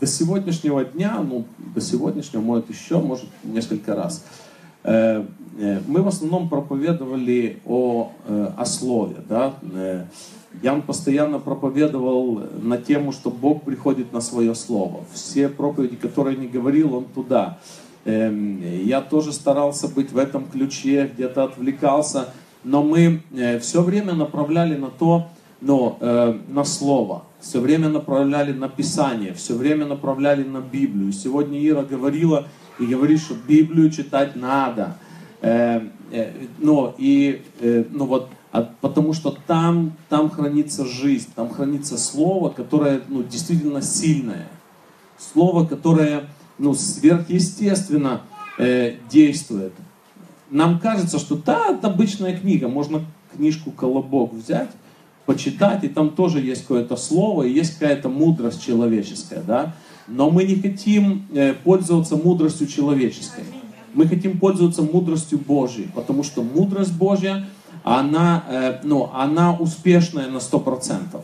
до сегодняшнего дня, ну, до сегодняшнего, может, еще, может, несколько раз, э, э, мы в основном проповедовали о, э, о слове, да, Ян постоянно проповедовал на тему, что Бог приходит на свое слово. Все проповеди, которые не говорил, он туда. Эм, я тоже старался быть в этом ключе, где-то отвлекался, но мы все время направляли на то, но, на слово, все время направляли на Писание, все время направляли на Библию. Сегодня Ира говорила и говорит, что Библию читать надо. Эм, но и, ну вот, а, потому что там, там хранится жизнь, там хранится слово, которое ну, действительно сильное. Слово, которое ну, сверхъестественно э, действует. Нам кажется, что да, это обычная книга, можно книжку «Колобок» взять, почитать, и там тоже есть какое-то слово, и есть какая-то мудрость человеческая, да? Но мы не хотим э, пользоваться мудростью человеческой. Мы хотим пользоваться мудростью Божьей, потому что мудрость Божья – она, э, ну, она успешная на 100%.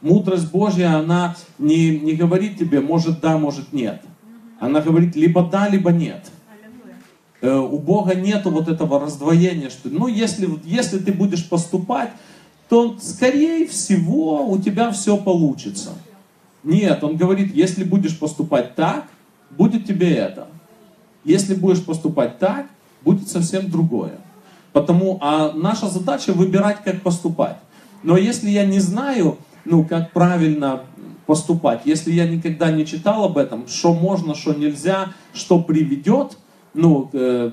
Мудрость Божья, она не, не говорит тебе, может да, может нет. Она говорит либо да, либо нет. Э, у Бога нету вот этого раздвоения, что, ну, если, если ты будешь поступать, то, скорее всего, у тебя все получится. Нет, он говорит, если будешь поступать так, будет тебе это. Если будешь поступать так, будет совсем другое. Потому, а наша задача выбирать, как поступать. Но если я не знаю, ну, как правильно поступать, если я никогда не читал об этом, что можно, что нельзя, что приведет, ну, к,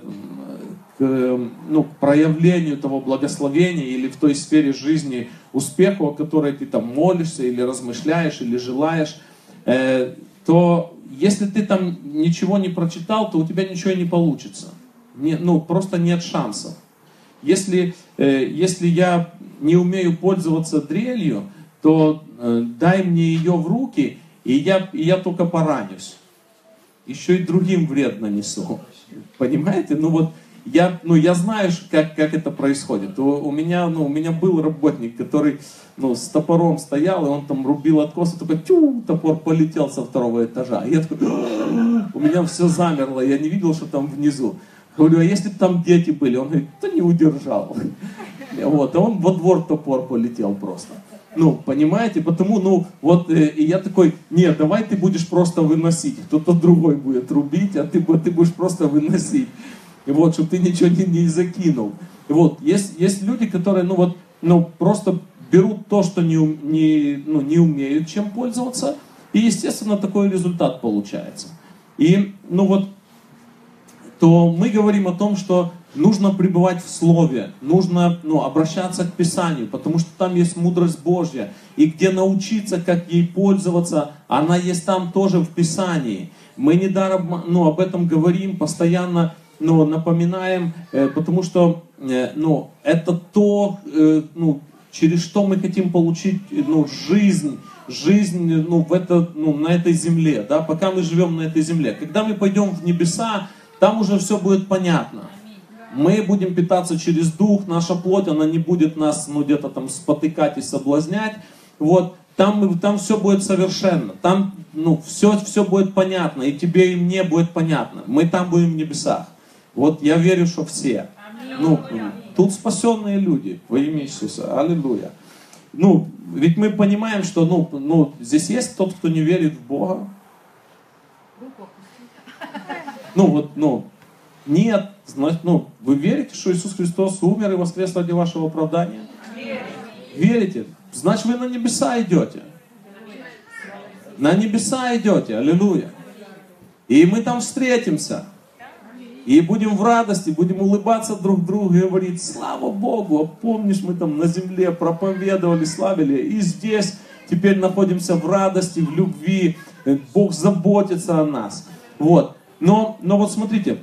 к, ну, к проявлению того благословения или в той сфере жизни успеху, о которой ты там молишься или размышляешь, или желаешь, э, то если ты там ничего не прочитал, то у тебя ничего не получится. Не, ну, просто нет шансов. Если, э, если я не умею пользоваться дрелью, то э, дай мне ее в руки, и я, и я только поранюсь. Еще и другим вред нанесу. Понимаете? Ну вот я, ну, я знаю, как, как это происходит. У, у, меня, ну, у меня был работник, который ну, с топором стоял, и он там рубил откос, и такой, тю, топор полетел со второго этажа. И я такой, у меня все замерло, я не видел, что там внизу. Говорю, а если там дети были? Он говорит, да не удержал. Вот, а он во двор топор полетел просто. Ну, понимаете, потому, ну, вот, э, и я такой, нет, давай ты будешь просто выносить, кто-то другой будет рубить, а ты, ты будешь просто выносить. И вот, чтобы ты ничего не, не закинул. И вот, есть, есть люди, которые, ну, вот, ну, просто берут то, что не, не, ну, не умеют чем пользоваться, и, естественно, такой результат получается. И, ну, вот, то мы говорим о том, что нужно пребывать в Слове, нужно ну, обращаться к Писанию, потому что там есть мудрость Божья. И где научиться, как ей пользоваться, она есть там тоже в Писании. Мы недаром ну, об этом говорим, постоянно ну, напоминаем, э, потому что э, ну, это то, э, ну, через что мы хотим получить ну, жизнь, жизнь ну, в это, ну, на этой земле, да, пока мы живем на этой земле. Когда мы пойдем в небеса, там уже все будет понятно. Мы будем питаться через дух, наша плоть, она не будет нас, ну, где-то там спотыкать и соблазнять. Вот, там, там все будет совершенно. Там, ну, все, все будет понятно. И тебе, и мне будет понятно. Мы там будем в небесах. Вот я верю, что все. Ну, тут спасенные люди во имя Иисуса. Аллилуйя. Ну, ведь мы понимаем, что ну, ну, здесь есть тот, кто не верит в Бога. Ну, вот, ну, нет, значит, ну, вы верите, что Иисус Христос умер и воскрес ради вашего оправдания? Верите? Значит, вы на небеса идете. На небеса идете, аллилуйя. И мы там встретимся. И будем в радости, будем улыбаться друг другу и говорить, слава Богу, а помнишь, мы там на земле проповедовали, славили, и здесь теперь находимся в радости, в любви, Бог заботится о нас. Вот. Но, но вот смотрите,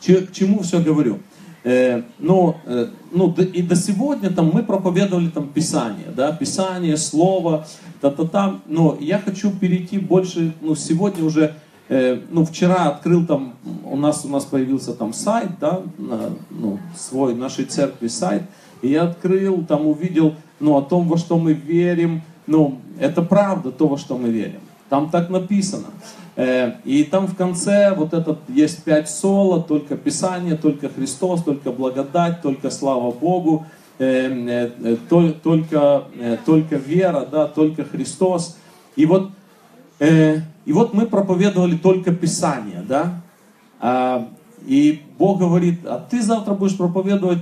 к чему все говорю. Э, но, э, ну, и до сегодня там мы проповедовали там Писание, да, Писание, Слово, та-та-та, но я хочу перейти больше, ну, сегодня уже, э, ну, вчера открыл там, у нас, у нас появился там сайт, да, на, ну, свой, нашей церкви сайт, и я открыл, там увидел, ну, о том, во что мы верим, ну, это правда, то, во что мы верим. Там так написано. Э, и там в конце вот этот есть пять соло, только Писание, только Христос, только благодать, только слава Богу, э, э, только, только вера, да, только Христос. И вот, и вот мы проповедовали только Писание, да, а, и Бог говорит, а ты завтра будешь проповедовать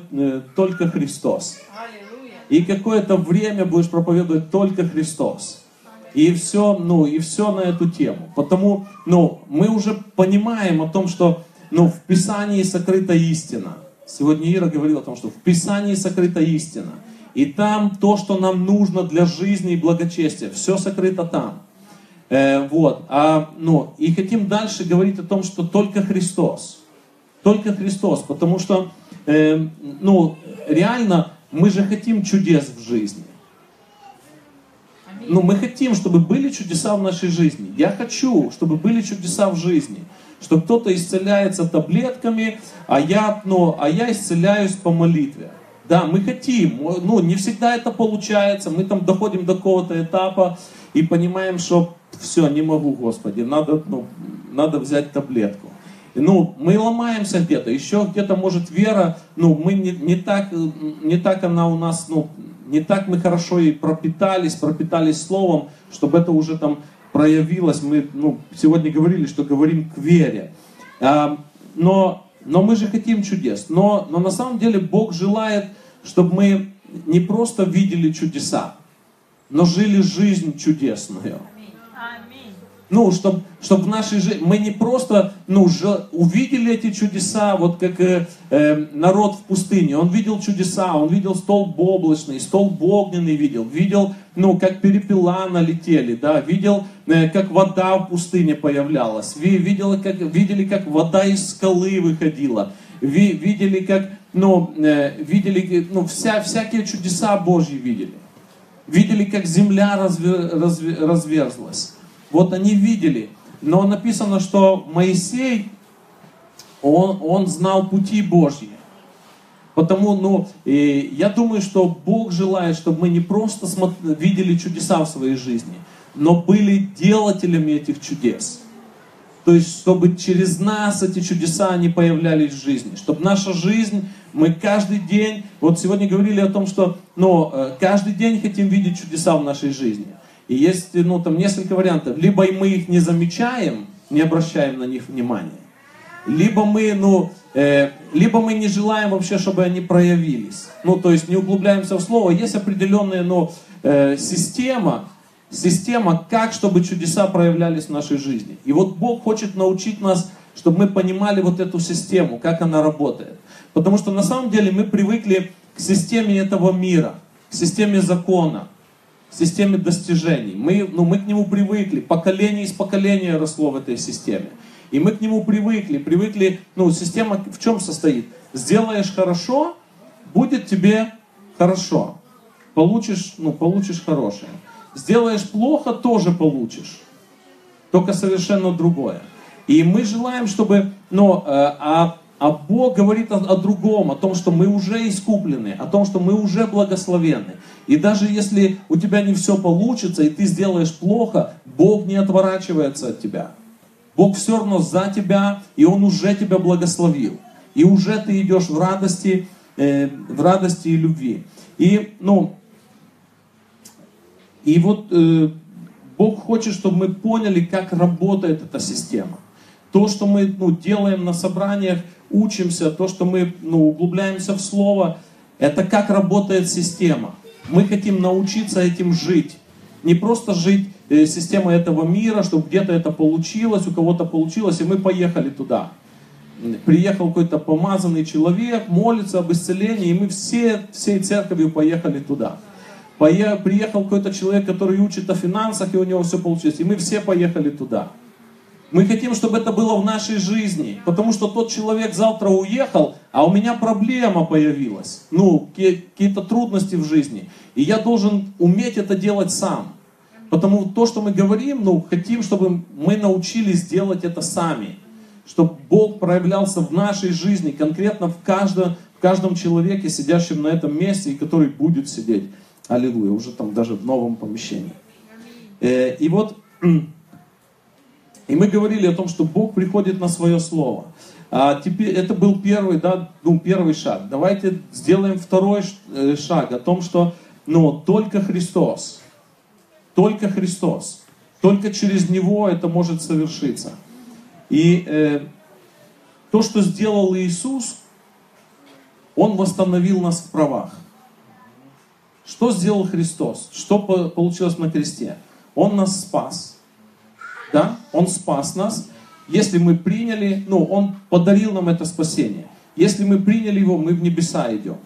только Христос. И какое-то время будешь проповедовать только Христос. И все, ну, и все на эту тему. Потому, ну, мы уже понимаем о том, что, ну, в Писании сокрыта истина. Сегодня Ира говорила о том, что в Писании сокрыта истина. И там то, что нам нужно для жизни и благочестия, все сокрыто там. Э, вот. А, ну, и хотим дальше говорить о том, что только Христос. Только Христос. Потому что, э, ну, реально, мы же хотим чудес в жизни. Ну, мы хотим, чтобы были чудеса в нашей жизни. Я хочу, чтобы были чудеса в жизни. Что кто-то исцеляется таблетками, а я, ну, а я исцеляюсь по молитве. Да, мы хотим, ну, не всегда это получается, мы там доходим до какого-то этапа и понимаем, что все, не могу, Господи, надо, ну, надо взять таблетку. Ну, мы ломаемся где-то, еще где-то может вера, ну, мы не, не, так, не так она у нас, ну, не так мы хорошо и пропитались, пропитались словом, чтобы это уже там проявилось. Мы ну, сегодня говорили, что говорим к вере. А, но, но мы же хотим чудес. Но, но на самом деле Бог желает, чтобы мы не просто видели чудеса, но жили жизнь чудесную. Ну, чтобы чтоб в нашей жизни мы не просто ну, же, увидели эти чудеса, вот как э, э, народ в пустыне. Он видел чудеса, он видел столб облачный, столб огненный видел, видел, ну, как перепела налетели, да, видел, э, как вода в пустыне появлялась, видел, как, видели, как вода из скалы выходила, ви, видели, как, ну, э, видели, ну, вся, всякие чудеса Божьи видели. Видели, как земля разве, разве, разверзлась. Вот они видели. Но написано, что Моисей, он, он знал пути Божьи. Потому, ну, и я думаю, что Бог желает, чтобы мы не просто видели чудеса в своей жизни, но были делателями этих чудес. То есть, чтобы через нас эти чудеса не появлялись в жизни. Чтобы наша жизнь, мы каждый день, вот сегодня говорили о том, что ну, э, каждый день хотим видеть чудеса в нашей жизни. И есть ну, там несколько вариантов. Либо мы их не замечаем, не обращаем на них внимания, либо мы, ну, э, либо мы не желаем вообще, чтобы они проявились. Ну, то есть не углубляемся в слово. Есть определенная ну, э, система, система, как, чтобы чудеса проявлялись в нашей жизни. И вот Бог хочет научить нас, чтобы мы понимали вот эту систему, как она работает. Потому что на самом деле мы привыкли к системе этого мира, к системе закона, системе достижений. Мы, ну, мы к нему привыкли, поколение из поколения росло в этой системе. И мы к нему привыкли, привыкли, ну, система в чем состоит? Сделаешь хорошо, будет тебе хорошо. Получишь, ну, получишь хорошее. Сделаешь плохо, тоже получишь. Только совершенно другое. И мы желаем, чтобы, ну, э, а а Бог говорит о, о другом, о том, что мы уже искуплены, о том, что мы уже благословенны. И даже если у тебя не все получится, и ты сделаешь плохо, Бог не отворачивается от тебя. Бог все равно за тебя, и Он уже тебя благословил. И уже ты идешь в радости, э, в радости и любви. И, ну, и вот э, Бог хочет, чтобы мы поняли, как работает эта система. То, что мы ну, делаем на собраниях, учимся, то, что мы ну, углубляемся в Слово, это как работает система. Мы хотим научиться этим жить. Не просто жить э, системой этого мира, чтобы где-то это получилось, у кого-то получилось, и мы поехали туда. Приехал какой-то помазанный человек, молится об исцелении, и мы все, всей церковью поехали туда. Приехал какой-то человек, который учит о финансах, и у него все получилось, и мы все поехали туда. Мы хотим, чтобы это было в нашей жизни, потому что тот человек завтра уехал, а у меня проблема появилась, ну, какие-то трудности в жизни. И я должен уметь это делать сам. Потому то, что мы говорим, ну, хотим, чтобы мы научились делать это сами. Чтобы Бог проявлялся в нашей жизни, конкретно в каждом, в каждом человеке, сидящем на этом месте, и который будет сидеть. Аллилуйя, уже там даже в новом помещении. Э, и вот И мы говорили о том, что Бог приходит на свое слово. А теперь это был первый, да, ну, первый шаг. Давайте сделаем второй э, шаг о том, что ну, только Христос, только Христос, только через Него это может совершиться. И э, то, что сделал Иисус, Он восстановил нас в правах. Что сделал Христос? Что получилось на кресте? Он нас спас. Да? Он спас нас. Если мы приняли, ну, Он подарил нам это спасение. Если мы приняли Его, мы в небеса идем.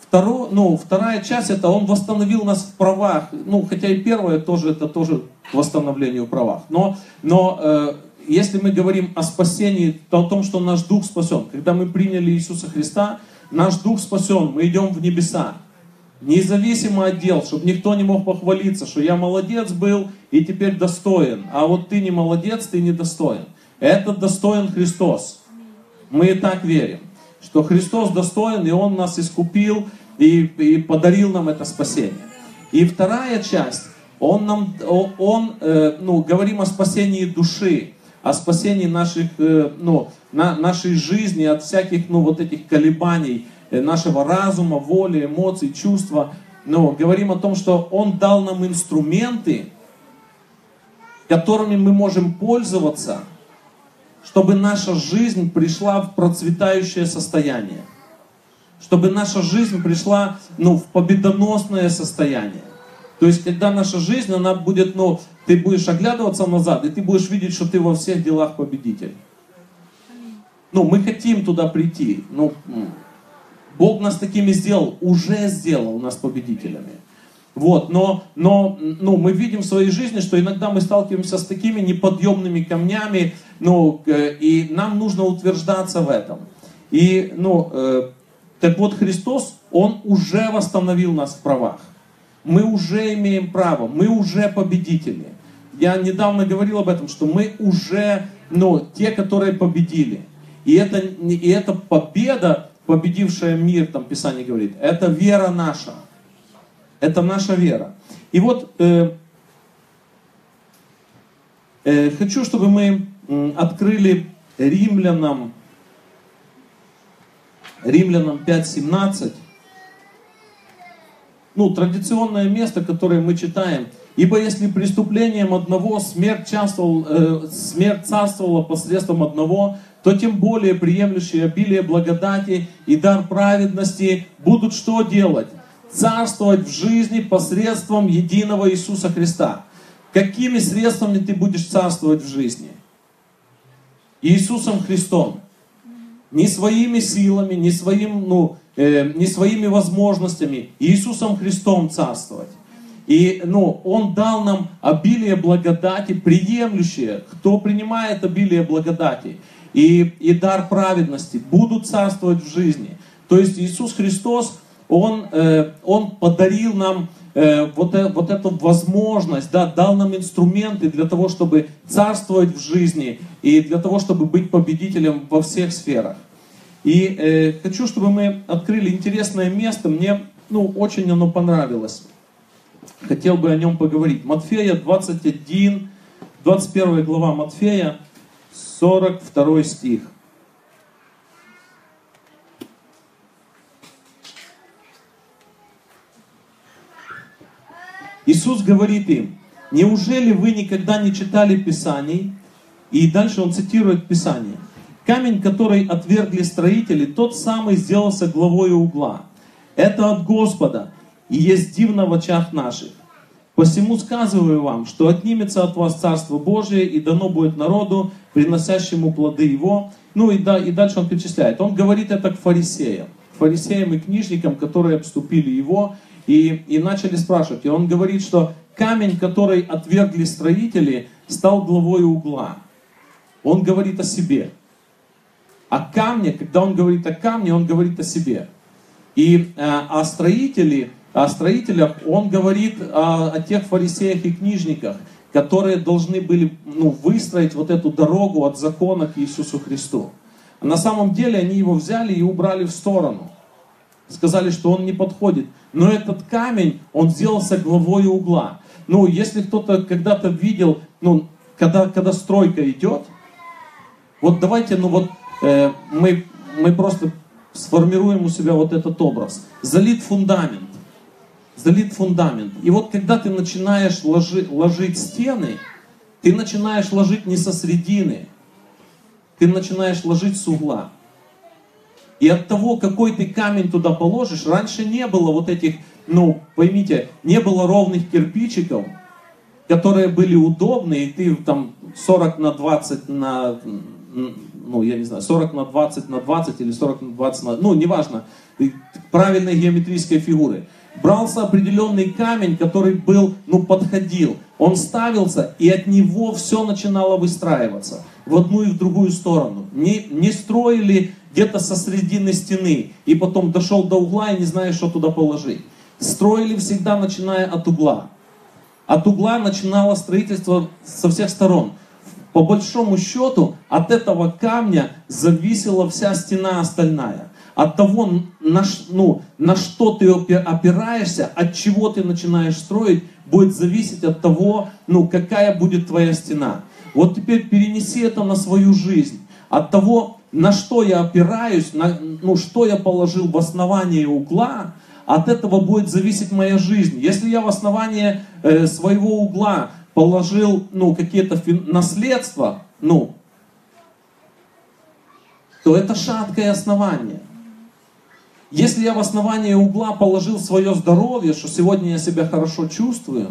Второ, ну, вторая часть, это Он восстановил нас в правах. Ну, хотя и первое тоже, это тоже восстановление в правах. Но, но э, если мы говорим о спасении, то о том, что наш дух спасен. Когда мы приняли Иисуса Христа, наш дух спасен, мы идем в небеса. Независимо от дел, чтобы никто не мог похвалиться, что я молодец был и теперь достоин. А вот ты не молодец, ты не достоин. Это достоин Христос. Мы и так верим, что Христос достоин, и Он нас искупил и, и подарил нам это спасение. И вторая часть, Он нам, Он, э, ну, говорим о спасении души, о спасении наших, э, ну, на, нашей жизни от всяких, ну, вот этих колебаний, нашего разума, воли, эмоций, чувства. Но говорим о том, что Он дал нам инструменты, которыми мы можем пользоваться, чтобы наша жизнь пришла в процветающее состояние. Чтобы наша жизнь пришла ну, в победоносное состояние. То есть, когда наша жизнь, она будет, ну, ты будешь оглядываться назад, и ты будешь видеть, что ты во всех делах победитель. Ну, мы хотим туда прийти. Ну, Бог нас такими сделал, уже сделал нас победителями. Вот, но, но ну, мы видим в своей жизни, что иногда мы сталкиваемся с такими неподъемными камнями, ну, э, и нам нужно утверждаться в этом. И, ну, э, так вот Христос, Он уже восстановил нас в правах. Мы уже имеем право, мы уже победители. Я недавно говорил об этом, что мы уже, ну, те, которые победили. И это, и эта победа, победившая мир, там Писание говорит, это вера наша. Это наша вера. И вот э, э, хочу, чтобы мы открыли римлянам, римлянам 5.17. Ну, традиционное место, которое мы читаем. Ибо если преступлением одного смерть, царствовал, э, смерть царствовала посредством одного, то тем более приемлющие обилие благодати и дар праведности будут что делать? Царствовать в жизни посредством единого Иисуса Христа. Какими средствами ты будешь царствовать в жизни? Иисусом Христом. Не своими силами, не, своим, ну, э, не своими возможностями. Иисусом Христом царствовать. И ну, Он дал нам обилие благодати, приемлющее. Кто принимает обилие благодати? И, и дар праведности будут царствовать в жизни. То есть Иисус Христос, Он, э, он подарил нам э, вот, э, вот эту возможность, да, дал нам инструменты для того, чтобы царствовать в жизни и для того, чтобы быть победителем во всех сферах. И э, хочу, чтобы мы открыли интересное место. Мне ну, очень оно понравилось. Хотел бы о нем поговорить. Матфея 21, 21 глава Матфея, 42 стих. Иисус говорит им, неужели вы никогда не читали Писаний? И дальше он цитирует Писание. Камень, который отвергли строители, тот самый сделался главой угла. Это от Господа и есть дивно в очах наших. Посему сказываю вам, что отнимется от вас Царство Божие и дано будет народу, приносящему плоды его. Ну и, да, и дальше он перечисляет. Он говорит это к фарисеям, фарисеям и книжникам, которые обступили его и, и начали спрашивать. И он говорит, что камень, который отвергли строители, стал главой угла. Он говорит о себе. О камне, когда он говорит о камне, он говорит о себе. И э, о строителе, о строителях он говорит о, о тех фарисеях и книжниках, которые должны были ну, выстроить вот эту дорогу от закона к Иисусу Христу. На самом деле они его взяли и убрали в сторону. Сказали, что он не подходит. Но этот камень, он сделался главой угла. Ну, если кто-то когда-то видел, ну, когда, когда стройка идет, вот давайте, ну вот э, мы, мы просто сформируем у себя вот этот образ. Залит фундамент. Залит фундамент. И вот когда ты начинаешь ложи, ложить стены, ты начинаешь ложить не со средины, ты начинаешь ложить с угла. И от того, какой ты камень туда положишь, раньше не было вот этих, ну, поймите, не было ровных кирпичиков, которые были удобны, и ты там 40 на 20 на, ну, я не знаю, 40 на 20 на 20 или 40 на 20 на, ну, неважно, правильной геометрической фигуры. Брался определенный камень, который был, ну, подходил. Он ставился, и от него все начинало выстраиваться в одну и в другую сторону. Не, не строили где-то со средины стены, и потом дошел до угла и не знаешь, что туда положить. Строили всегда, начиная от угла. От угла начинало строительство со всех сторон. По большому счету, от этого камня зависела вся стена остальная. От того, на, ну, на что ты опираешься, от чего ты начинаешь строить, будет зависеть от того, ну, какая будет твоя стена. Вот теперь перенеси это на свою жизнь. От того, на что я опираюсь, на, ну, что я положил в основание угла, от этого будет зависеть моя жизнь. Если я в основание э, своего угла положил ну, какие-то наследства, ну, то это шаткое основание. Если я в основание угла положил свое здоровье, что сегодня я себя хорошо чувствую,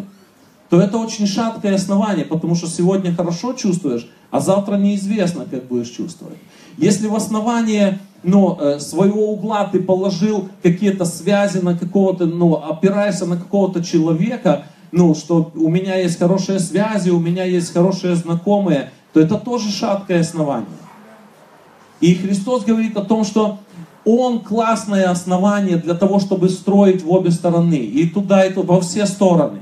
то это очень шаткое основание, потому что сегодня хорошо чувствуешь, а завтра неизвестно, как будешь чувствовать. Если в основание ну, э, своего угла ты положил какие-то связи на какого-то, ну, опираешься на какого-то человека, ну, что у меня есть хорошие связи, у меня есть хорошие знакомые, то это тоже шаткое основание. И Христос говорит о том, что Он классное основание для того, чтобы строить в обе стороны, и туда, и туда, во все стороны.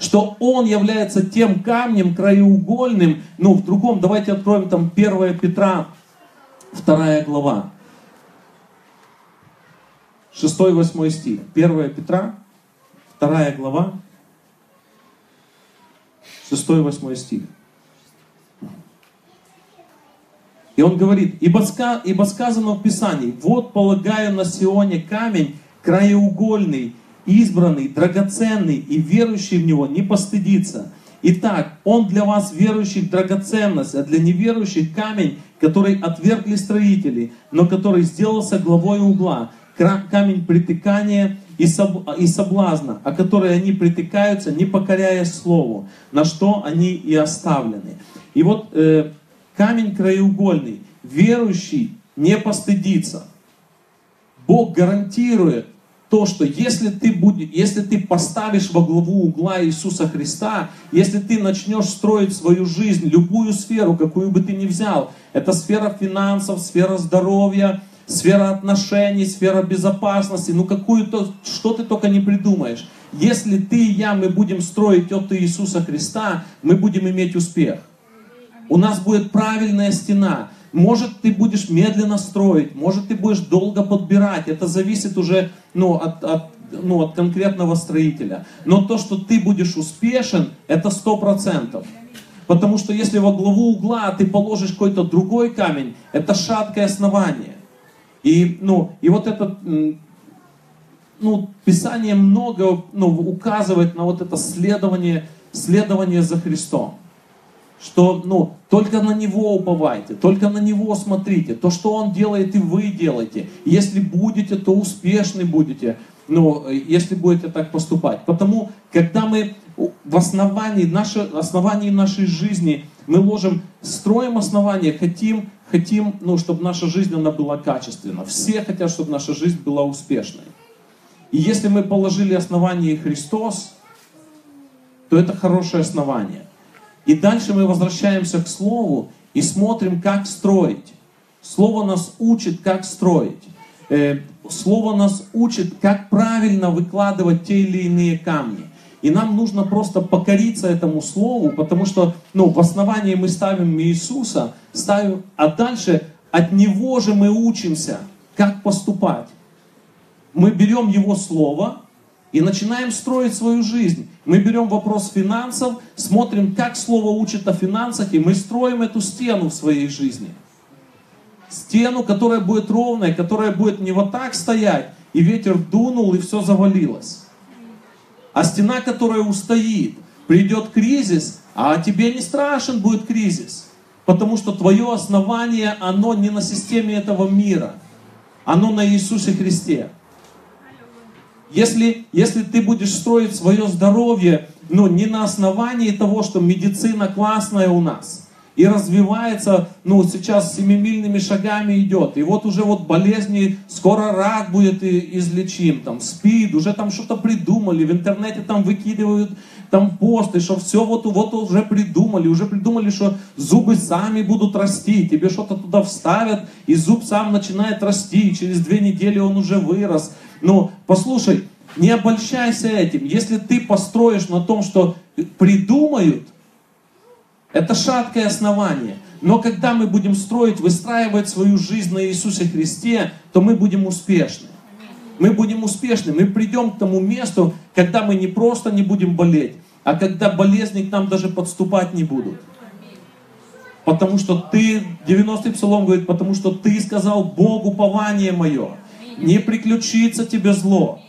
Что он является тем камнем краеугольным, ну, в другом, давайте откроем там 1 Петра, 2 глава, 6-8 стих, 1 Петра, 2 глава, 6-8 стих. И он говорит, ибо, ска, ибо сказано в Писании, вот полагаю на Сионе камень краеугольный, избранный, драгоценный, и верующий в него не постыдится. Итак, он для вас верующих драгоценность, а для неверующих камень, который отвергли строители, но который сделался главой угла, камень притыкания и, соблазна, о который они притыкаются, не покоряя слову, на что они и оставлены. И вот э, камень краеугольный, верующий не постыдится. Бог гарантирует, то, что если ты, будешь, если ты поставишь во главу угла Иисуса Христа, если ты начнешь строить свою жизнь, любую сферу, какую бы ты ни взял, это сфера финансов, сфера здоровья, сфера отношений, сфера безопасности, ну какую-то, что ты только не придумаешь. Если ты и я, мы будем строить от Иисуса Христа, мы будем иметь успех. У нас будет правильная стена. Может, ты будешь медленно строить, может, ты будешь долго подбирать. Это зависит уже ну, от, от, ну, от конкретного строителя. Но то, что ты будешь успешен, это сто процентов. Потому что если во главу угла ты положишь какой-то другой камень, это шаткое основание. И, ну, и вот это ну, Писание много ну, указывает на вот это следование, следование за Христом что ну, только на Него уповайте, только на Него смотрите. То, что Он делает, и вы делаете. Если будете, то успешны будете, ну, если будете так поступать. Потому, когда мы в основании, наше, основании нашей жизни мы ложим, строим основание, хотим, хотим ну, чтобы наша жизнь она была качественна. Все хотят, чтобы наша жизнь была успешной. И если мы положили основание Христос, то это хорошее основание. И дальше мы возвращаемся к Слову и смотрим, как строить. Слово нас учит, как строить. Э, Слово нас учит, как правильно выкладывать те или иные камни. И нам нужно просто покориться этому Слову, потому что ну, в основании мы ставим Иисуса, ставим, а дальше от Него же мы учимся, как поступать. Мы берем Его Слово, и начинаем строить свою жизнь. Мы берем вопрос финансов, смотрим, как Слово учит о финансах, и мы строим эту стену в своей жизни. Стену, которая будет ровная, которая будет не вот так стоять, и ветер дунул, и все завалилось. А стена, которая устоит, придет кризис, а тебе не страшен будет кризис. Потому что твое основание, оно не на системе этого мира. Оно на Иисусе Христе. Если, если ты будешь строить свое здоровье, ну, не на основании того, что медицина классная у нас, и развивается, ну, сейчас семимильными шагами идет. И вот уже вот болезни, скоро рак будет излечим, там, спид, уже там что-то придумали, в интернете там выкидывают там посты, что все вот, вот уже придумали, уже придумали, что зубы сами будут расти, тебе что-то туда вставят, и зуб сам начинает расти, и через две недели он уже вырос. Ну, послушай, не обольщайся этим. Если ты построишь на том, что придумают, это шаткое основание. Но когда мы будем строить, выстраивать свою жизнь на Иисусе Христе, то мы будем успешны. Мы будем успешны. Мы придем к тому месту, когда мы не просто не будем болеть, а когда болезни к нам даже подступать не будут. Потому что ты, 90-й псалом говорит, потому что ты сказал Богу пование мое. Не приключится тебе зло.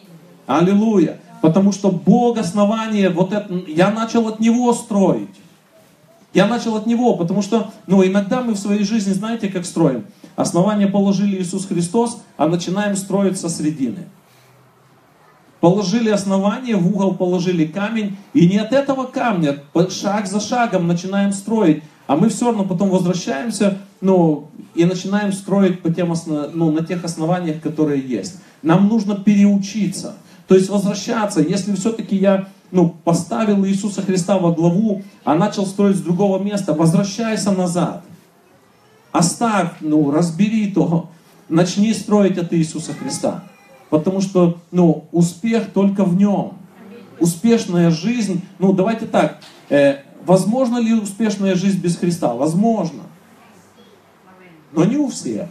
Аллилуйя. Потому что Бог основание, вот это, я начал от Него строить. Я начал от Него, потому что, ну, иногда мы в своей жизни, знаете, как строим? Основание положили Иисус Христос, а начинаем строить со средины. Положили основание, в угол положили камень, и не от этого камня, шаг за шагом начинаем строить. А мы все равно потом возвращаемся, ну, и начинаем строить по тем основ... ну, на тех основаниях, которые есть. Нам нужно переучиться. То есть возвращаться, если все-таки я ну, поставил Иисуса Христа во главу, а начал строить с другого места, возвращайся назад. Оставь, ну, разбери то, начни строить от Иисуса Христа. Потому что, ну, успех только в нем. Успешная жизнь, ну, давайте так, э, возможно ли успешная жизнь без Христа? Возможно. Но не у всех.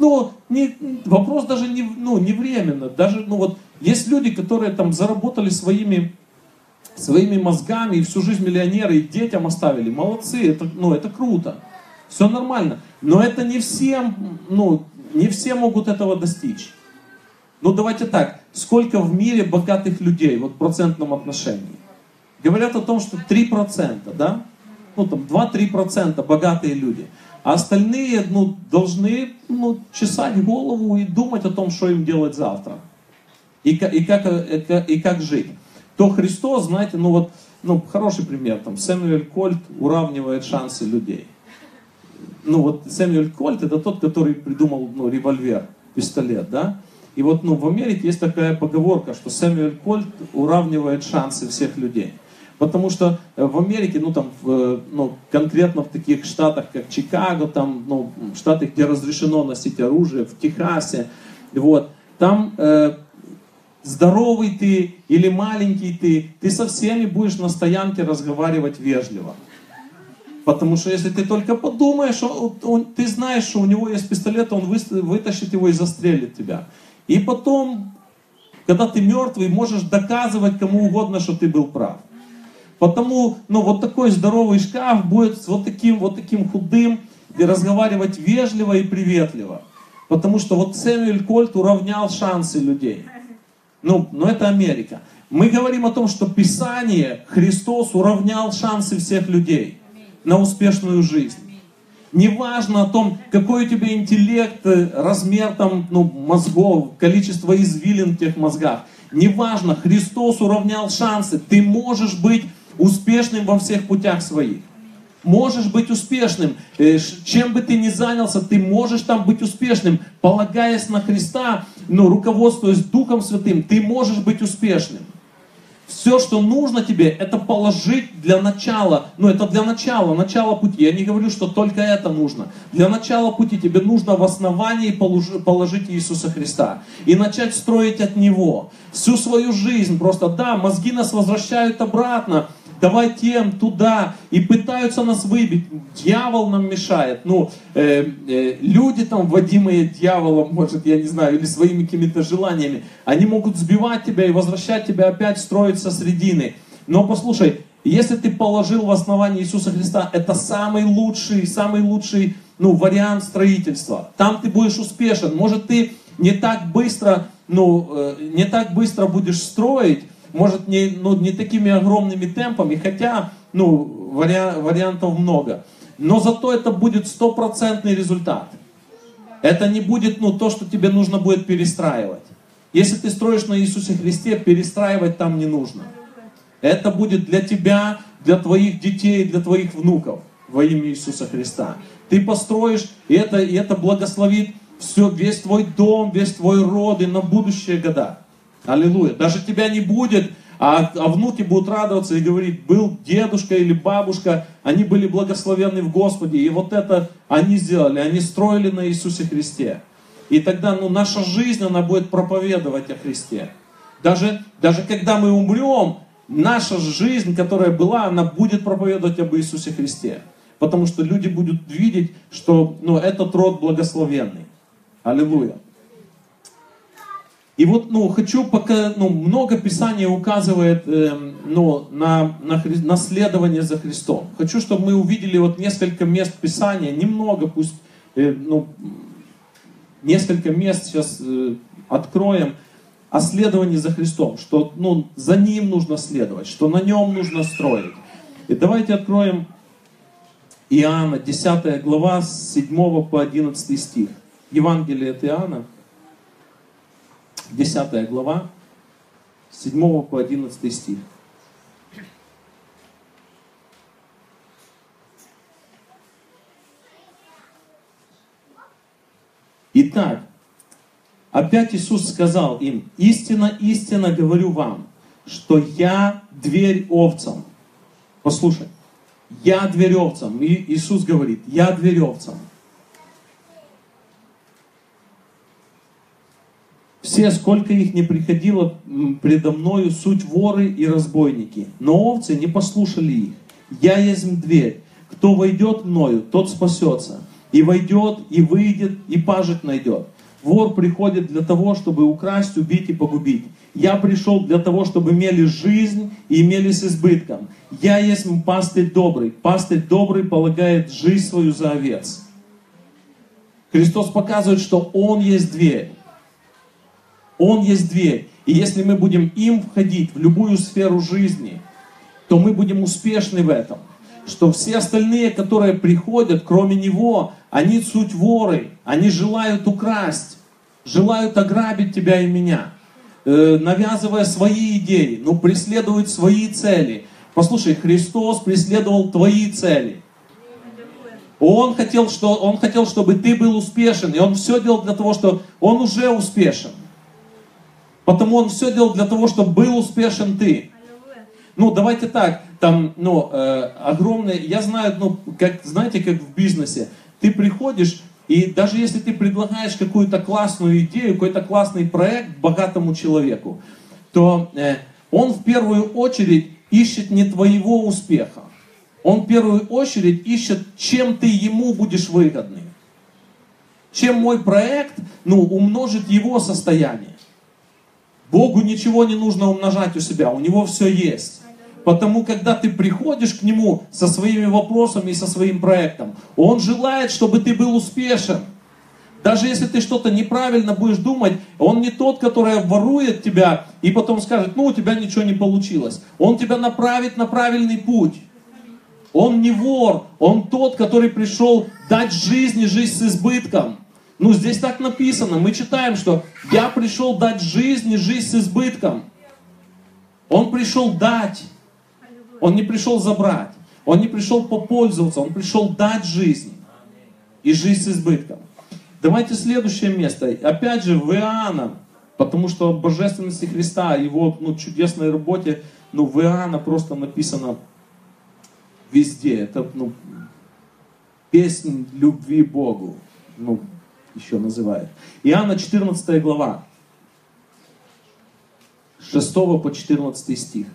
Ну, не, вопрос даже не, ну, не временно. Даже, ну вот, есть люди, которые там заработали своими, своими мозгами и всю жизнь миллионеры, и детям оставили. Молодцы, это, ну, это круто. Все нормально. Но это не всем, ну, не все могут этого достичь. Ну давайте так, сколько в мире богатых людей, вот в процентном отношении? Говорят о том, что 3%, да? Ну там 2-3% богатые люди. А остальные, ну, должны, ну, чесать голову и думать о том, что им делать завтра. И, и, как, и, и как жить. То Христос, знаете, ну вот, ну, хороший пример, там, Сэмюэль Кольт уравнивает шансы людей. Ну вот Сэмюэль Кольт это тот, который придумал ну, револьвер, пистолет, да? И вот ну, в Америке есть такая поговорка, что Сэмюэль Кольт уравнивает шансы всех людей. Потому что э, в Америке, ну там, в, э, ну, конкретно в таких штатах, как Чикаго, там, ну, штаты, где разрешено носить оружие, в Техасе, вот, там э, здоровый ты или маленький ты, ты со всеми будешь на стоянке разговаривать вежливо. Потому что если ты только подумаешь, он, он, ты знаешь, что у него есть пистолет, он вытащит его и застрелит тебя. И потом, когда ты мертвый, можешь доказывать кому угодно, что ты был прав. Потому, ну, вот такой здоровый шкаф будет с вот таким, вот таким худым, и разговаривать вежливо и приветливо. Потому что вот Сэмюэль Кольт уравнял шансы людей. Ну, но это Америка. Мы говорим о том, что Писание, Христос уравнял шансы всех людей на успешную жизнь. Неважно о том, какой у тебя интеллект, э, размер там, ну, мозгов, количество извилин в тех мозгах. Неважно, Христос уравнял шансы. Ты можешь быть успешным во всех путях своих. Можешь быть успешным. Э, чем бы ты ни занялся, ты можешь там быть успешным. Полагаясь на Христа, ну, руководствуясь Духом Святым, ты можешь быть успешным. Все, что нужно тебе, это положить для начала. Ну, это для начала, начала пути. Я не говорю, что только это нужно. Для начала пути тебе нужно в основании положить Иисуса Христа. И начать строить от Него. Всю свою жизнь просто, да, мозги нас возвращают обратно. Давай тем, туда, и пытаются нас выбить. Дьявол нам мешает. Ну, э, э, люди там, вводимые дьяволом, может, я не знаю, или своими какими-то желаниями, они могут сбивать тебя и возвращать тебя опять строить со средины. Но послушай, если ты положил в основание Иисуса Христа, это самый лучший, самый лучший ну, вариант строительства. Там ты будешь успешен. Может, ты не так быстро, ну, э, не так быстро будешь строить, может, не, ну, не такими огромными темпами, хотя, ну, вариа вариантов много. Но зато это будет стопроцентный результат. Это не будет, ну, то, что тебе нужно будет перестраивать. Если ты строишь на Иисусе Христе, перестраивать там не нужно. Это будет для тебя, для твоих детей, для твоих внуков во имя Иисуса Христа. Ты построишь, и это, и это благословит все, весь твой дом, весь твой род и на будущие года. Аллилуйя. Даже тебя не будет, а, а внуки будут радоваться и говорить, был дедушка или бабушка, они были благословенны в Господе, и вот это они сделали, они строили на Иисусе Христе. И тогда ну, наша жизнь, она будет проповедовать о Христе. Даже, даже когда мы умрем, наша жизнь, которая была, она будет проповедовать об Иисусе Христе. Потому что люди будут видеть, что ну, этот род благословенный. Аллилуйя. И вот, ну, хочу пока, ну, много Писания указывает, э, ну, на, на хри, наследование за Христом. Хочу, чтобы мы увидели вот несколько мест Писания, немного, пусть, э, ну, несколько мест сейчас э, откроем, о следовании за Христом, что, ну, за Ним нужно следовать, что на Нем нужно строить. И давайте откроем Иоанна, 10 глава, с 7 по 11 стих. Евангелие от Иоанна, 10 глава, с 7 по 11 стих. Итак, опять Иисус сказал им, истинно, истинно говорю вам, что я дверь овцам. Послушай, я дверь овцам. И Иисус говорит, я дверь овцам. Все, сколько их не приходило предо мною, суть воры и разбойники. Но овцы не послушали их. Я есть дверь. Кто войдет мною, тот спасется. И войдет, и выйдет, и пажить найдет. Вор приходит для того, чтобы украсть, убить и погубить. Я пришел для того, чтобы имели жизнь и имели с избытком. Я есть пастырь добрый. Пастырь добрый полагает жизнь свою за овец. Христос показывает, что Он есть дверь. Он есть дверь. И если мы будем им входить в любую сферу жизни, то мы будем успешны в этом. Что все остальные, которые приходят, кроме Него, они суть воры, они желают украсть, желают ограбить тебя и меня, э, навязывая свои идеи, но преследуют свои цели. Послушай, Христос преследовал твои цели. Он хотел, что, он хотел, чтобы ты был успешен, и Он все делал для того, что Он уже успешен. Потому он все делал для того, чтобы был успешен ты. Ну, давайте так, там, ну, э, огромные, я знаю, ну, как, знаете, как в бизнесе, ты приходишь, и даже если ты предлагаешь какую-то классную идею, какой-то классный проект богатому человеку, то э, он в первую очередь ищет не твоего успеха. Он в первую очередь ищет, чем ты ему будешь выгодный. Чем мой проект, ну, умножит его состояние. Богу ничего не нужно умножать у себя, у Него все есть. Потому, когда ты приходишь к Нему со своими вопросами и со своим проектом, Он желает, чтобы ты был успешен. Даже если ты что-то неправильно будешь думать, Он не тот, который ворует тебя и потом скажет, ну у тебя ничего не получилось. Он тебя направит на правильный путь. Он не вор, он тот, который пришел дать жизни жизнь с избытком. Ну, здесь так написано. Мы читаем, что я пришел дать жизнь и жизнь с избытком. Он пришел дать. Он не пришел забрать. Он не пришел попользоваться. Он пришел дать жизнь. И жизнь с избытком. Давайте следующее место. Опять же, в Иоанна. Потому что о божественности Христа, его ну, чудесной работе, ну, в Иоанна просто написано везде. Это, ну, песнь любви Богу. Ну, еще называют. Иоанна 14 глава, 6 по 14 стих.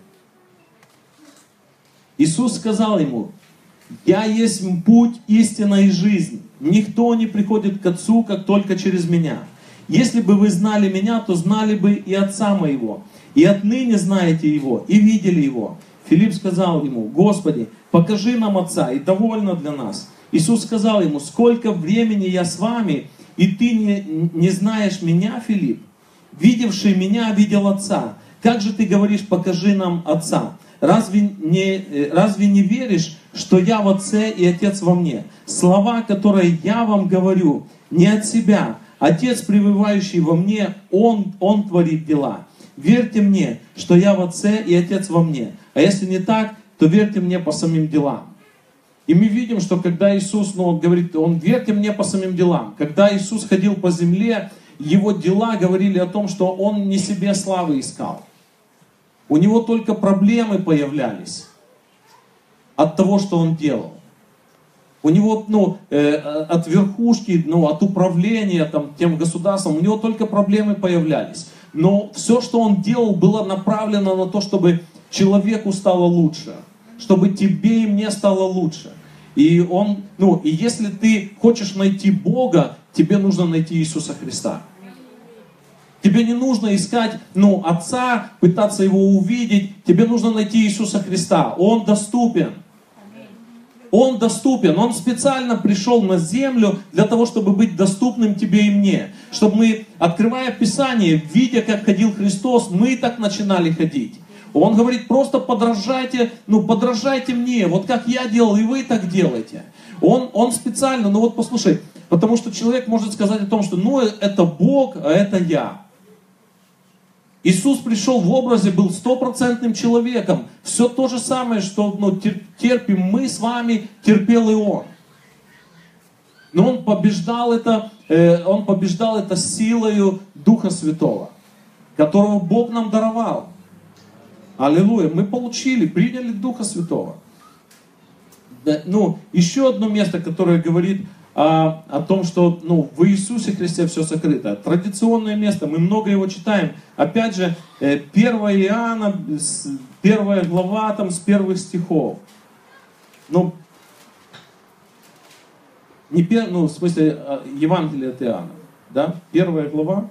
Иисус сказал ему, «Я есть путь, истина и жизнь. Никто не приходит к Отцу, как только через Меня. Если бы вы знали Меня, то знали бы и Отца Моего. И отныне знаете Его, и видели Его». Филипп сказал ему, «Господи, покажи нам Отца, и довольно для нас». Иисус сказал ему, «Сколько времени я с вами, и ты не, не знаешь Меня, Филипп? Видевший Меня видел Отца. Как же ты говоришь, покажи нам Отца?» Разве не, э, разве не веришь, что я в Отце и Отец во мне? Слова, которые я вам говорю, не от себя. Отец, пребывающий во мне, Он, Он творит дела. Верьте мне, что я в Отце и Отец во мне. А если не так, то верьте мне по самим делам. И мы видим, что когда Иисус, ну, он говорит, он верьте мне по самим делам. Когда Иисус ходил по земле, его дела говорили о том, что он не себе славы искал. У него только проблемы появлялись от того, что он делал. У него, ну, э, от верхушки, ну, от управления там, тем государством, у него только проблемы появлялись. Но все, что он делал, было направлено на то, чтобы человеку стало лучше, чтобы тебе и мне стало лучше. И он, ну, и если ты хочешь найти Бога, тебе нужно найти Иисуса Христа. Тебе не нужно искать, ну, Отца, пытаться Его увидеть. Тебе нужно найти Иисуса Христа. Он доступен. Он доступен. Он специально пришел на землю для того, чтобы быть доступным тебе и мне. Чтобы мы, открывая Писание, видя, как ходил Христос, мы так начинали ходить. Он говорит, просто подражайте, ну, подражайте мне, вот как я делал, и вы так делаете. Он, он специально, ну вот послушай, потому что человек может сказать о том, что ну это Бог, а это я. Иисус пришел в образе, был стопроцентным человеком. Все то же самое, что ну, терпим мы с вами, терпел и Он. Но Он побеждал это, э, Он побеждал это силою Духа Святого, которого Бог нам даровал. Аллилуйя. Мы получили, приняли Духа Святого. Ну, еще одно место, которое говорит а, о том, что ну, в Иисусе Христе все сокрыто. Традиционное место, мы много его читаем. Опять же, 1 э, Иоанна, первая глава там с первых стихов. Ну, не пер, ну, в смысле, а, Евангелие от Иоанна, да, первая глава.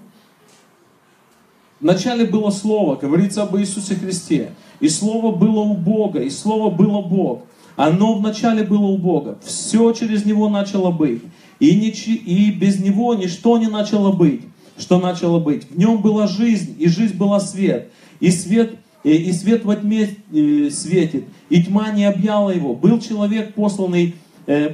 Вначале было Слово, говорится об Иисусе Христе. И Слово было у Бога, и Слово было Бог. Оно вначале было у Бога. Все через Него начало быть. И, ничи, и без Него ничто не начало быть. Что начало быть? В Нем была жизнь, и жизнь была свет. И свет, и, и свет во тьме э, светит. И тьма не объяла Его. Был человек, посланный, э,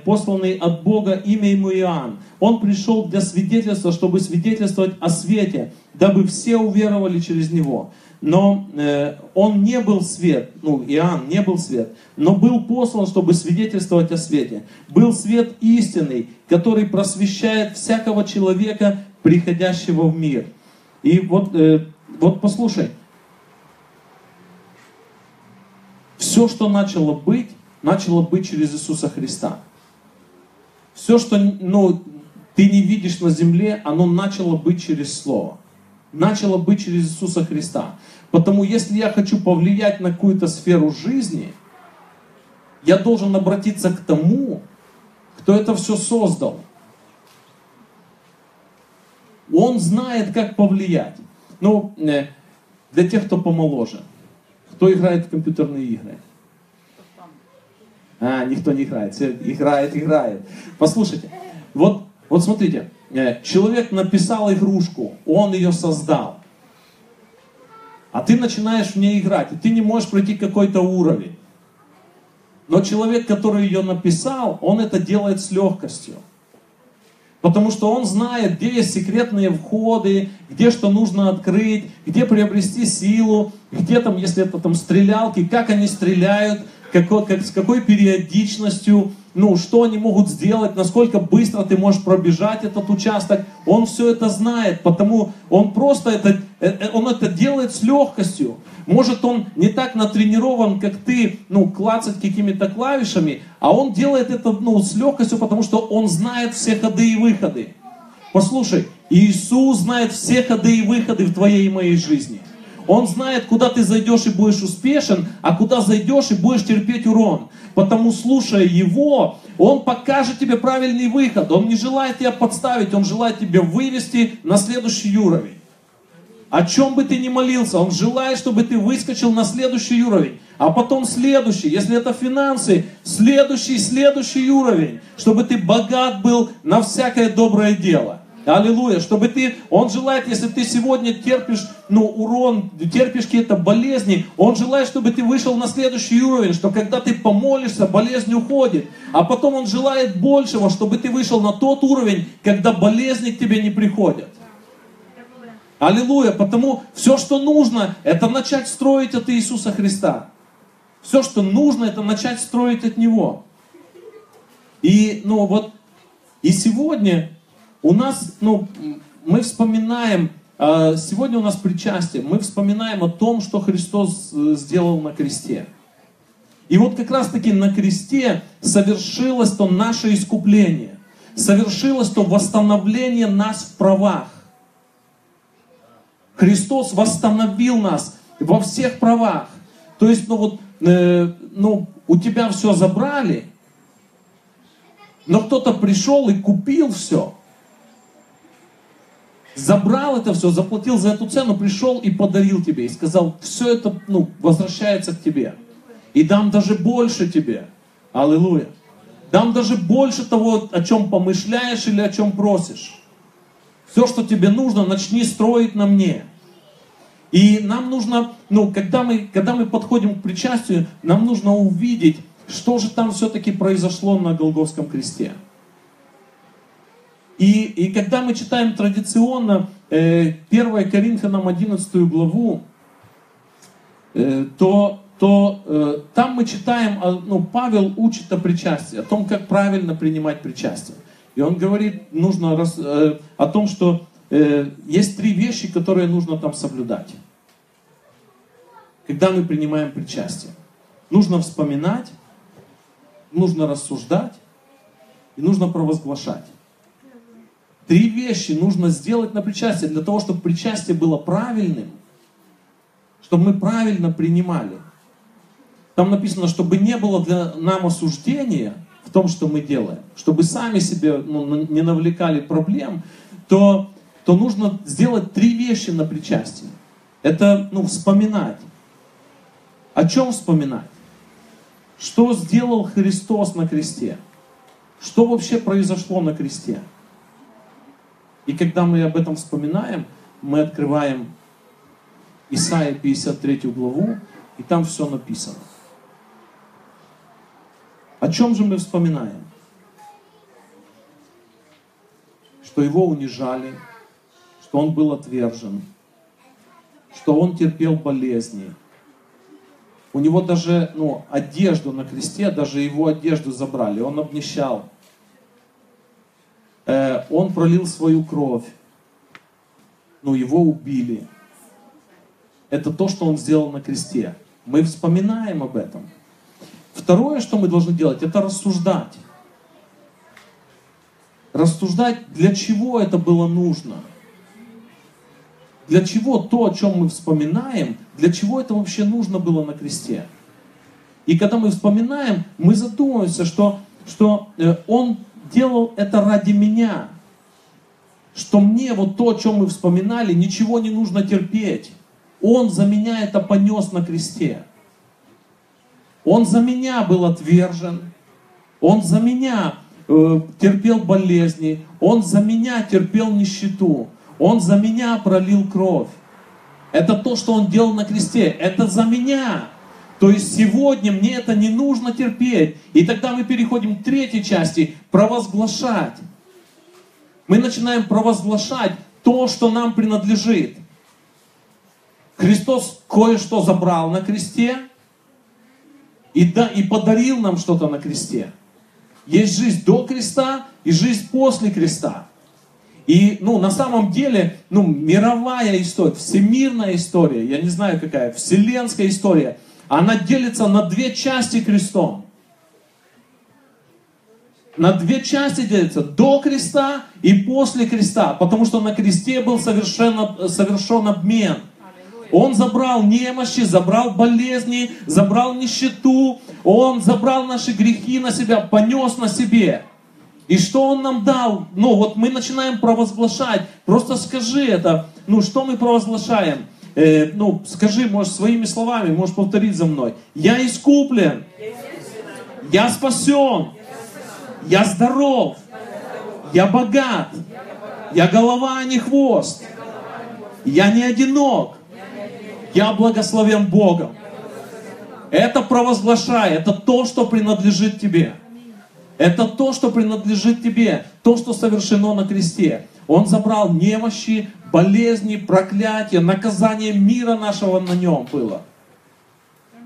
посланный от Бога, имя ему Иоанн. Он пришел для свидетельства, чтобы свидетельствовать о свете, дабы все уверовали через Него но э, он не был свет, ну, Иоанн не был свет, но был послан, чтобы свидетельствовать о свете. Был свет истинный, который просвещает всякого человека, приходящего в мир. И вот, э, вот послушай, все, что начало быть, начало быть через Иисуса Христа. Все, что ну, ты не видишь на земле, оно начало быть через Слово начало быть через Иисуса Христа. Потому если я хочу повлиять на какую-то сферу жизни, я должен обратиться к тому, кто это все создал. Он знает, как повлиять. Ну, э, для тех, кто помоложе. Кто играет в компьютерные игры? А, никто не играет. Все играет, играет. Послушайте, вот, вот смотрите, Э, человек написал игрушку, он ее создал. А ты начинаешь в ней играть, и ты не можешь пройти какой-то уровень. Но человек, который ее написал, он это делает с легкостью. Потому что он знает, где есть секретные входы, где что нужно открыть, где приобрести силу, где там, если это там стрелялки, как они стреляют, какой, как, с какой периодичностью, ну, что они могут сделать, насколько быстро ты можешь пробежать этот участок. Он все это знает, потому он просто это, э, э, он это делает с легкостью. Может, он не так натренирован, как ты, ну, клацать какими-то клавишами, а он делает это, ну, с легкостью, потому что он знает все ходы и выходы. Послушай, Иисус знает все ходы и выходы в твоей и моей жизни. Он знает, куда ты зайдешь и будешь успешен, а куда зайдешь и будешь терпеть урон. Потому, слушая Его, Он покажет тебе правильный выход. Он не желает тебя подставить, Он желает тебя вывести на следующий уровень. О чем бы ты ни молился, Он желает, чтобы ты выскочил на следующий уровень, а потом следующий, если это финансы, следующий, следующий уровень, чтобы ты богат был на всякое доброе дело. Аллилуйя, чтобы ты, Он желает, если ты сегодня терпишь, ну, урон, терпишь какие-то болезни, Он желает, чтобы ты вышел на следующий уровень, что когда ты помолишься, болезнь уходит. А потом Он желает большего, чтобы ты вышел на тот уровень, когда болезни к тебе не приходят. Аллилуйя. Потому все, что нужно, это начать строить от Иисуса Христа. Все, что нужно, это начать строить от Него. И, ну, вот, и сегодня у нас, ну, мы вспоминаем, а, сегодня у нас причастие, мы вспоминаем о том, что Христос э, сделал на кресте. И вот как раз таки на кресте совершилось то наше искупление, совершилось то восстановление нас в правах. Христос восстановил нас во всех правах. То есть, ну вот, э, ну, у тебя все забрали, но кто-то пришел и купил все. Забрал это все, заплатил за эту цену, пришел и подарил тебе. И сказал, все это ну, возвращается к тебе. И дам даже больше тебе. Аллилуйя. Дам даже больше того, о чем помышляешь или о чем просишь. Все, что тебе нужно, начни строить на мне. И нам нужно, ну, когда мы, когда мы подходим к причастию, нам нужно увидеть, что же там все-таки произошло на Голгофском кресте. И, и когда мы читаем традиционно э, 1 Коринфянам 11 главу, э, то, то э, там мы читаем, ну, Павел учит о причастии, о том, как правильно принимать причастие. И он говорит, нужно рас, э, о том, что э, есть три вещи, которые нужно там соблюдать. Когда мы принимаем причастие. Нужно вспоминать, нужно рассуждать и нужно провозглашать. Три вещи нужно сделать на причастие для того, чтобы причастие было правильным, чтобы мы правильно принимали. Там написано, чтобы не было для нам осуждения, в том, что мы делаем, чтобы сами себе ну, не навлекали проблем, то, то нужно сделать три вещи на причастии. Это ну, вспоминать. О чем вспоминать? Что сделал Христос на кресте? Что вообще произошло на кресте? И когда мы об этом вспоминаем, мы открываем Исаия 53 главу, и там все написано. О чем же мы вспоминаем? Что его унижали, что он был отвержен, что он терпел болезни. У него даже ну, одежду на кресте, даже его одежду забрали, он обнищал. Э, он пролил свою кровь, но его убили. Это то, что он сделал на кресте. Мы вспоминаем об этом. Второе, что мы должны делать, это рассуждать. Рассуждать, для чего это было нужно. Для чего то, о чем мы вспоминаем, для чего это вообще нужно было на кресте. И когда мы вспоминаем, мы задумываемся, что, что э, Он делал это ради меня. Что мне вот то, о чем мы вспоминали, ничего не нужно терпеть. Он за меня это понес на кресте. Он за меня был отвержен. Он за меня э, терпел болезни. Он за меня терпел нищету. Он за меня пролил кровь. Это то, что он делал на кресте. Это за меня. То есть сегодня мне это не нужно терпеть. И тогда мы переходим к третьей части. Провозглашать. Мы начинаем провозглашать то, что нам принадлежит. Христос кое-что забрал на кресте, и, да, и подарил нам что-то на кресте. Есть жизнь до креста и жизнь после креста. И, ну, на самом деле, ну, мировая история, всемирная история, я не знаю какая, вселенская история, она делится на две части крестом. На две части делится, до креста и после креста, потому что на кресте был совершенно, совершен обмен. Он забрал немощи, забрал болезни, забрал нищету. Он забрал наши грехи на себя, понес на себе. И что Он нам дал? Ну, вот мы начинаем провозглашать. Просто скажи это. Ну, что мы провозглашаем? Э, ну, скажи, может, своими словами, можешь повторить за мной. Я искуплен. Я спасен. Я здоров. Я богат. Я голова, а не хвост. Я не одинок. Я благословен Богом. Это провозглашай. Это то, что принадлежит тебе. Это то, что принадлежит тебе, то, что совершено на кресте. Он забрал немощи, болезни, проклятия, наказание мира нашего на нем было.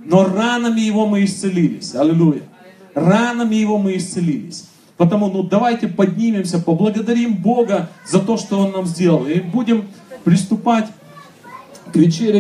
Но ранами его мы исцелились. Аллилуйя. Ранами его мы исцелились. Потому, ну, давайте поднимемся, поблагодарим Бога за то, что Он нам сделал. И будем приступать к вечере.